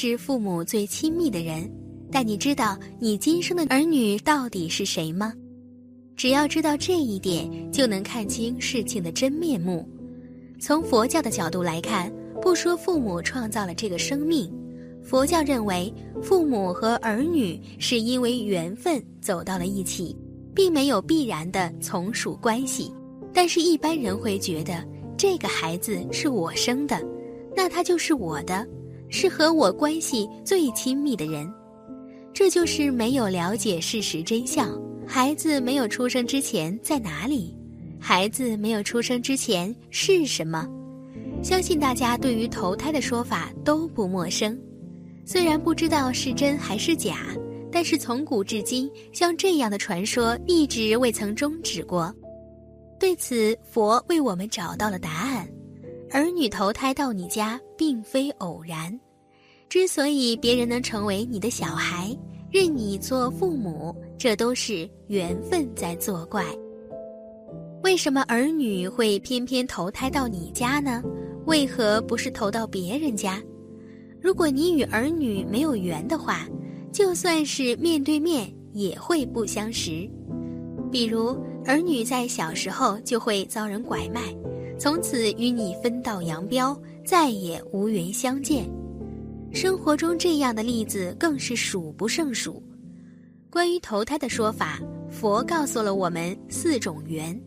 是父母最亲密的人，但你知道你今生的儿女到底是谁吗？只要知道这一点，就能看清事情的真面目。从佛教的角度来看，不说父母创造了这个生命，佛教认为父母和儿女是因为缘分走到了一起，并没有必然的从属关系。但是，一般人会觉得这个孩子是我生的，那他就是我的。是和我关系最亲密的人，这就是没有了解事实真相。孩子没有出生之前在哪里？孩子没有出生之前是什么？相信大家对于投胎的说法都不陌生。虽然不知道是真还是假，但是从古至今，像这样的传说一直未曾终止过。对此，佛为我们找到了答案。儿女投胎到你家，并非偶然。之所以别人能成为你的小孩，认你做父母，这都是缘分在作怪。为什么儿女会偏偏投胎到你家呢？为何不是投到别人家？如果你与儿女没有缘的话，就算是面对面，也会不相识。比如，儿女在小时候就会遭人拐卖。从此与你分道扬镳，再也无缘相见。生活中这样的例子更是数不胜数。关于投胎的说法，佛告诉了我们四种缘，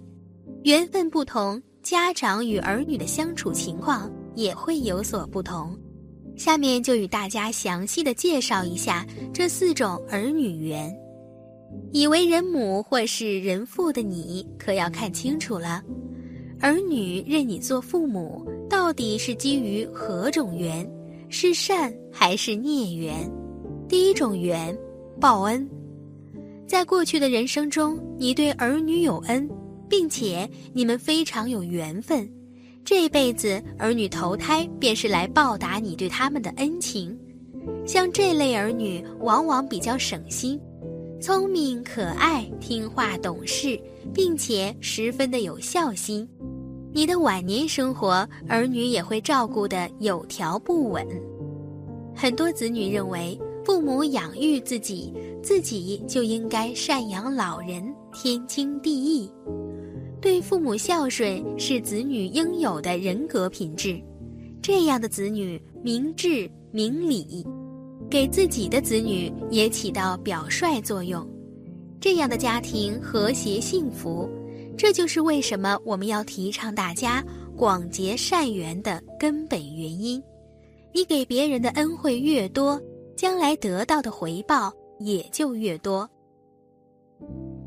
缘分不同，家长与儿女的相处情况也会有所不同。下面就与大家详细的介绍一下这四种儿女缘。以为人母或是人父的你，可要看清楚了。儿女认你做父母，到底是基于何种缘？是善还是孽缘？第一种缘，报恩。在过去的人生中，你对儿女有恩，并且你们非常有缘分，这辈子儿女投胎便是来报答你对他们的恩情。像这类儿女，往往比较省心，聪明可爱、听话懂事，并且十分的有孝心。你的晚年生活，儿女也会照顾得有条不紊。很多子女认为，父母养育自己，自己就应该赡养老人，天经地义。对父母孝顺是子女应有的人格品质。这样的子女明智明理，给自己的子女也起到表率作用。这样的家庭和谐幸福。这就是为什么我们要提倡大家广结善缘的根本原因。你给别人的恩惠越多，将来得到的回报也就越多。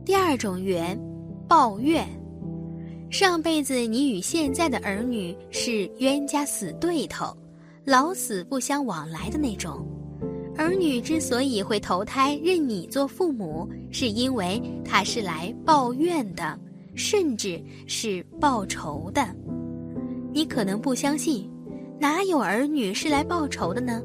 第二种缘，抱怨。上辈子你与现在的儿女是冤家死对头，老死不相往来的那种。儿女之所以会投胎认你做父母，是因为他是来抱怨的。甚至是报仇的，你可能不相信，哪有儿女是来报仇的呢？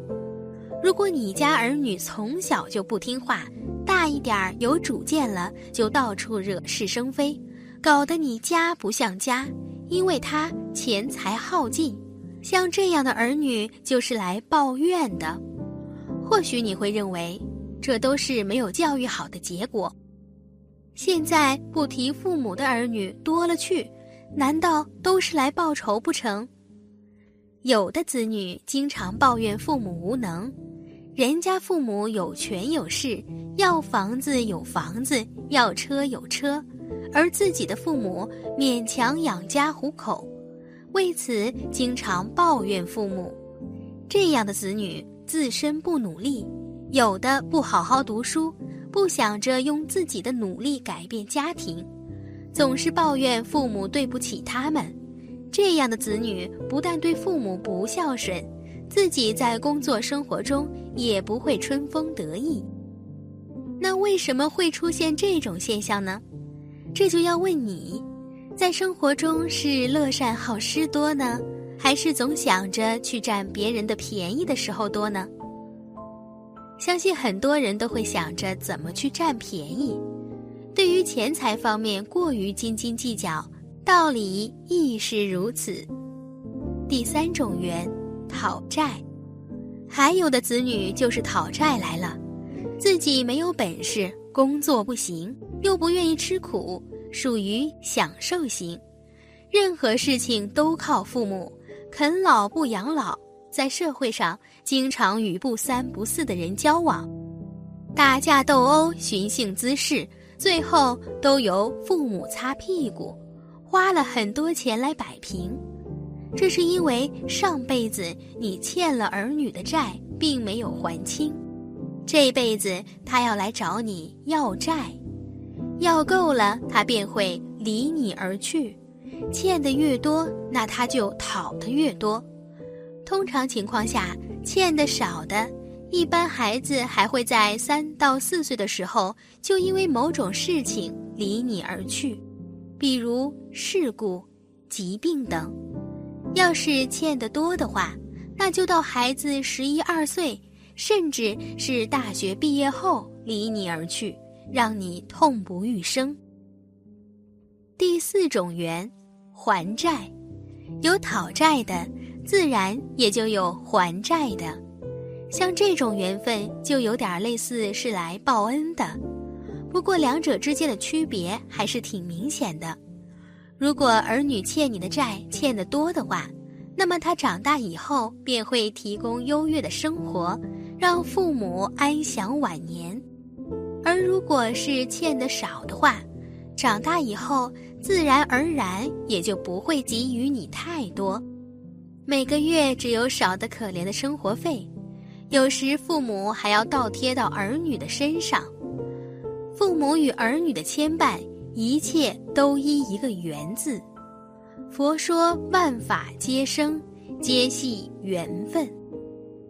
如果你家儿女从小就不听话，大一点儿有主见了，就到处惹是生非，搞得你家不像家，因为他钱财耗尽，像这样的儿女就是来报怨的。或许你会认为，这都是没有教育好的结果。现在不提父母的儿女多了去，难道都是来报仇不成？有的子女经常抱怨父母无能，人家父母有权有势，要房子有房子，要车有车，而自己的父母勉强养家糊口，为此经常抱怨父母。这样的子女自身不努力，有的不好好读书。不想着用自己的努力改变家庭，总是抱怨父母对不起他们，这样的子女不但对父母不孝顺，自己在工作生活中也不会春风得意。那为什么会出现这种现象呢？这就要问你，在生活中是乐善好施多呢，还是总想着去占别人的便宜的时候多呢？相信很多人都会想着怎么去占便宜，对于钱财方面过于斤斤计较，道理亦是如此。第三种缘，讨债，还有的子女就是讨债来了，自己没有本事，工作不行，又不愿意吃苦，属于享受型。任何事情都靠父母，啃老不养老，在社会上经常与不三不四的人交往，打架斗殴，寻衅滋事，最后都由父母擦屁股，花了很多钱来摆平。这是因为上辈子你欠了儿女的债，并没有还清，这辈子他要来找你要债，要够了，他便会离你而去。欠的越多，那他就讨的越多。通常情况下，欠的少的，一般孩子还会在三到四岁的时候就因为某种事情离你而去，比如事故、疾病等。要是欠的多的话，那就到孩子十一二岁，甚至是大学毕业后离你而去，让你痛不欲生。第四种缘。还债，有讨债的，自然也就有还债的。像这种缘分，就有点类似是来报恩的。不过两者之间的区别还是挺明显的。如果儿女欠你的债欠得多的话，那么他长大以后便会提供优越的生活，让父母安享晚年；而如果是欠的少的话，长大以后。自然而然也就不会给予你太多，每个月只有少得可怜的生活费，有时父母还要倒贴到儿女的身上。父母与儿女的牵绊，一切都依一个缘字。佛说万法皆生，皆系缘分。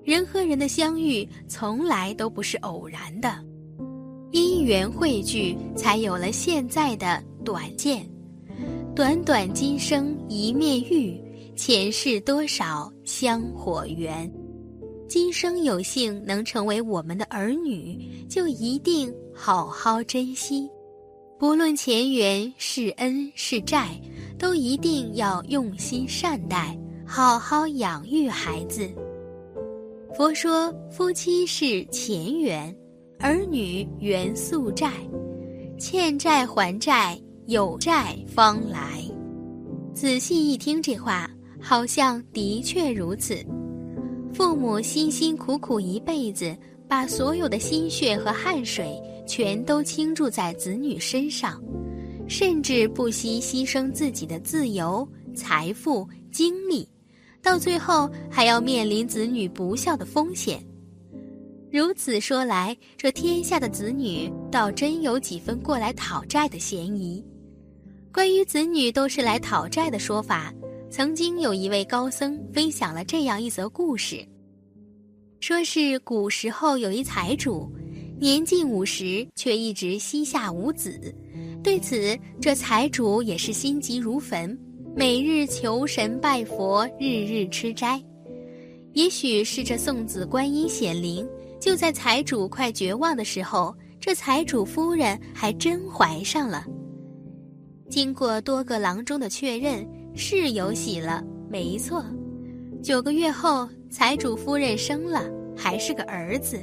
人和人的相遇从来都不是偶然的，因缘汇聚，才有了现在的短见。短短今生一面遇，前世多少香火缘。今生有幸能成为我们的儿女，就一定好好珍惜。不论前缘是恩是债，都一定要用心善待，好好养育孩子。佛说，夫妻是前缘，儿女缘宿债，欠债还债。有债方来，仔细一听这话，好像的确如此。父母辛辛苦苦一辈子，把所有的心血和汗水全都倾注在子女身上，甚至不惜牺牲自己的自由、财富、精力，到最后还要面临子女不孝的风险。如此说来，这天下的子女倒真有几分过来讨债的嫌疑。关于子女都是来讨债的说法，曾经有一位高僧分享了这样一则故事。说是古时候有一财主，年近五十却一直膝下无子，对此这财主也是心急如焚，每日求神拜佛，日日吃斋。也许是这送子观音显灵，就在财主快绝望的时候，这财主夫人还真怀上了。经过多个郎中的确认，是有喜了，没错。九个月后，财主夫人生了，还是个儿子。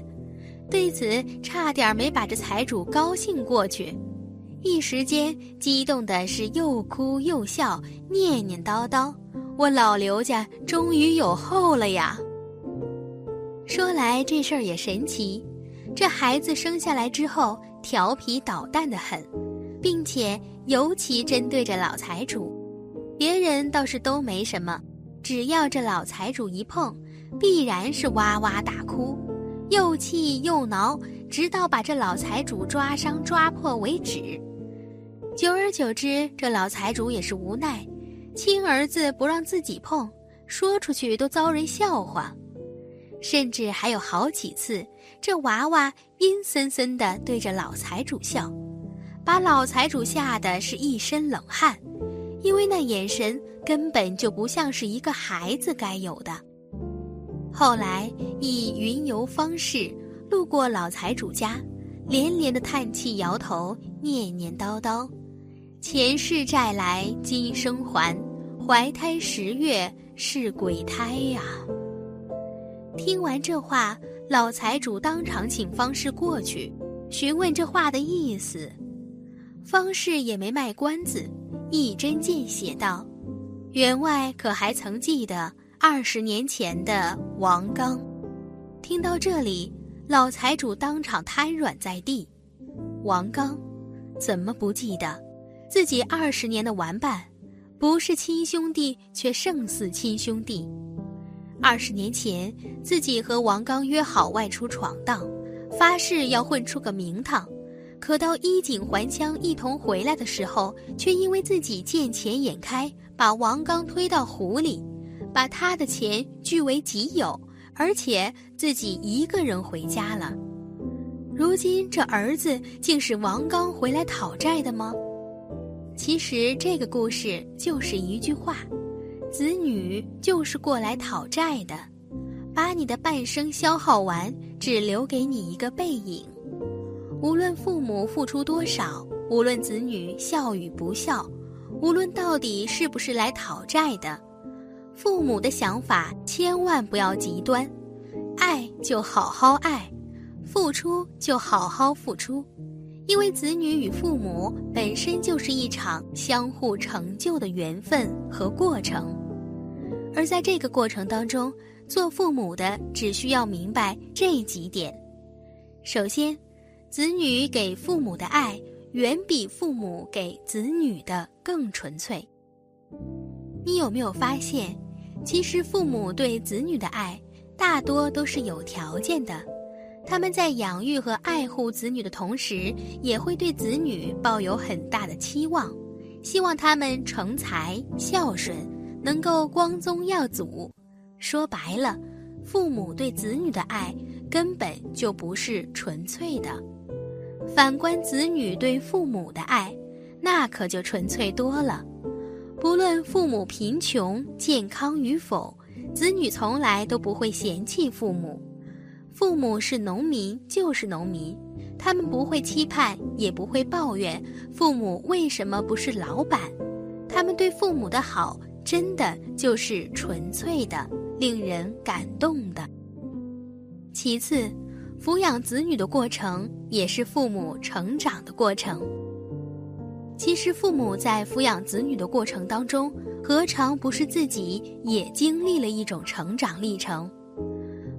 对此，差点没把这财主高兴过去，一时间激动的是又哭又笑，念念叨叨：“我老刘家终于有后了呀！”说来这事儿也神奇，这孩子生下来之后，调皮捣蛋的很。并且尤其针对着老财主，别人倒是都没什么，只要这老财主一碰，必然是哇哇大哭，又气又挠，直到把这老财主抓伤抓破为止。久而久之，这老财主也是无奈，亲儿子不让自己碰，说出去都遭人笑话，甚至还有好几次，这娃娃阴森森地对着老财主笑。把老财主吓得是一身冷汗，因为那眼神根本就不像是一个孩子该有的。后来以云游方式路过老财主家，连连的叹气、摇头、念念叨叨：“前世债来今生还，怀胎十月是鬼胎呀。”听完这话，老财主当场请方士过去，询问这话的意思。方士也没卖关子，一针见血道：“员外可还曾记得二十年前的王刚？”听到这里，老财主当场瘫软在地。王刚，怎么不记得？自己二十年的玩伴，不是亲兄弟，却胜似亲兄弟。二十年前，自己和王刚约好外出闯荡，发誓要混出个名堂。可到衣锦还乡一同回来的时候，却因为自己见钱眼开，把王刚推到湖里，把他的钱据为己有。而且自己一个人回家了，如今这儿子竟是王刚回来讨债的吗？其实这个故事就是一句话：子女就是过来讨债的，把你的半生消耗完，只留给你一个背影。无论父母付出多少，无论子女孝与不孝，无论到底是不是来讨债的。父母的想法千万不要极端，爱就好好爱，付出就好好付出，因为子女与父母本身就是一场相互成就的缘分和过程，而在这个过程当中，做父母的只需要明白这几点：首先，子女给父母的爱远比父母给子女的更纯粹。你有没有发现？其实，父母对子女的爱大多都是有条件的。他们在养育和爱护子女的同时，也会对子女抱有很大的期望，希望他们成才、孝顺，能够光宗耀祖。说白了，父母对子女的爱根本就不是纯粹的。反观子女对父母的爱，那可就纯粹多了。不论父母贫穷、健康与否，子女从来都不会嫌弃父母。父母是农民就是农民，他们不会期盼，也不会抱怨父母为什么不是老板。他们对父母的好，真的就是纯粹的、令人感动的。其次，抚养子女的过程，也是父母成长的过程。其实，父母在抚养子女的过程当中，何尝不是自己也经历了一种成长历程？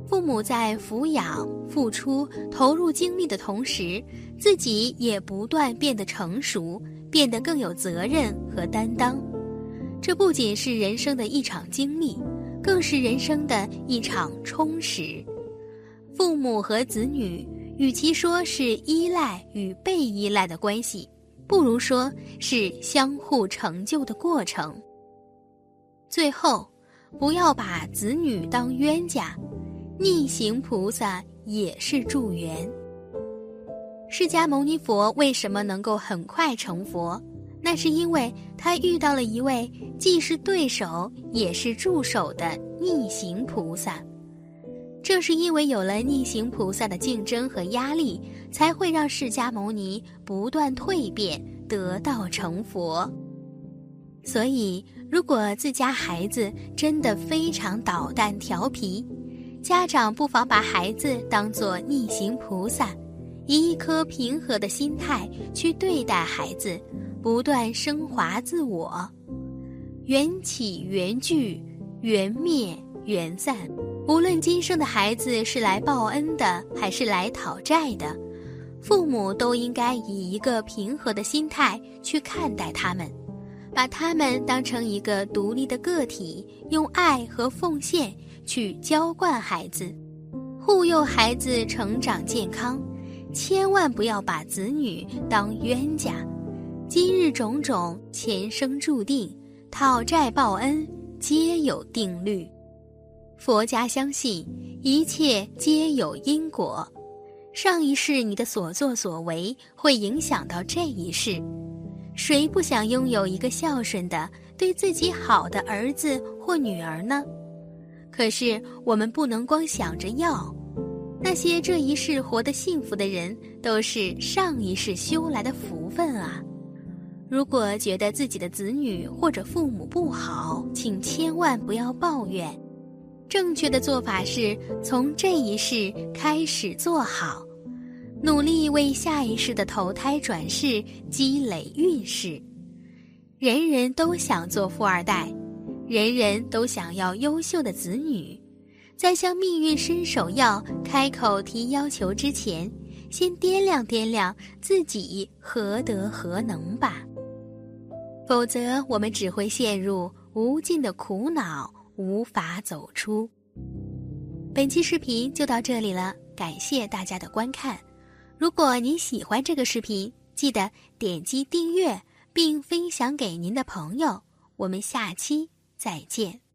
父母在抚养、付出、投入精力的同时，自己也不断变得成熟，变得更有责任和担当。这不仅是人生的一场经历，更是人生的一场充实。父母和子女，与其说是依赖与被依赖的关系。不如说是相互成就的过程。最后，不要把子女当冤家，逆行菩萨也是助缘。释迦牟尼佛为什么能够很快成佛？那是因为他遇到了一位既是对手也是助手的逆行菩萨。正是因为有了逆行菩萨的竞争和压力，才会让释迦牟尼不断蜕变，得道成佛。所以，如果自家孩子真的非常捣蛋调皮，家长不妨把孩子当作逆行菩萨，以一颗平和的心态去对待孩子，不断升华自我。缘起缘聚，缘灭缘散。无论今生的孩子是来报恩的，还是来讨债的，父母都应该以一个平和的心态去看待他们，把他们当成一个独立的个体，用爱和奉献去浇灌孩子，护佑孩子成长健康。千万不要把子女当冤家，今日种种，前生注定，讨债报恩皆有定律。佛家相信一切皆有因果，上一世你的所作所为会影响到这一世。谁不想拥有一个孝顺的、对自己好的儿子或女儿呢？可是我们不能光想着要，那些这一世活得幸福的人，都是上一世修来的福分啊！如果觉得自己的子女或者父母不好，请千万不要抱怨。正确的做法是从这一世开始做好，努力为下一世的投胎转世积累运势。人人都想做富二代，人人都想要优秀的子女。在向命运伸手要、开口提要求之前，先掂量掂量自己何德何能吧。否则，我们只会陷入无尽的苦恼。无法走出。本期视频就到这里了，感谢大家的观看。如果您喜欢这个视频，记得点击订阅并分享给您的朋友。我们下期再见。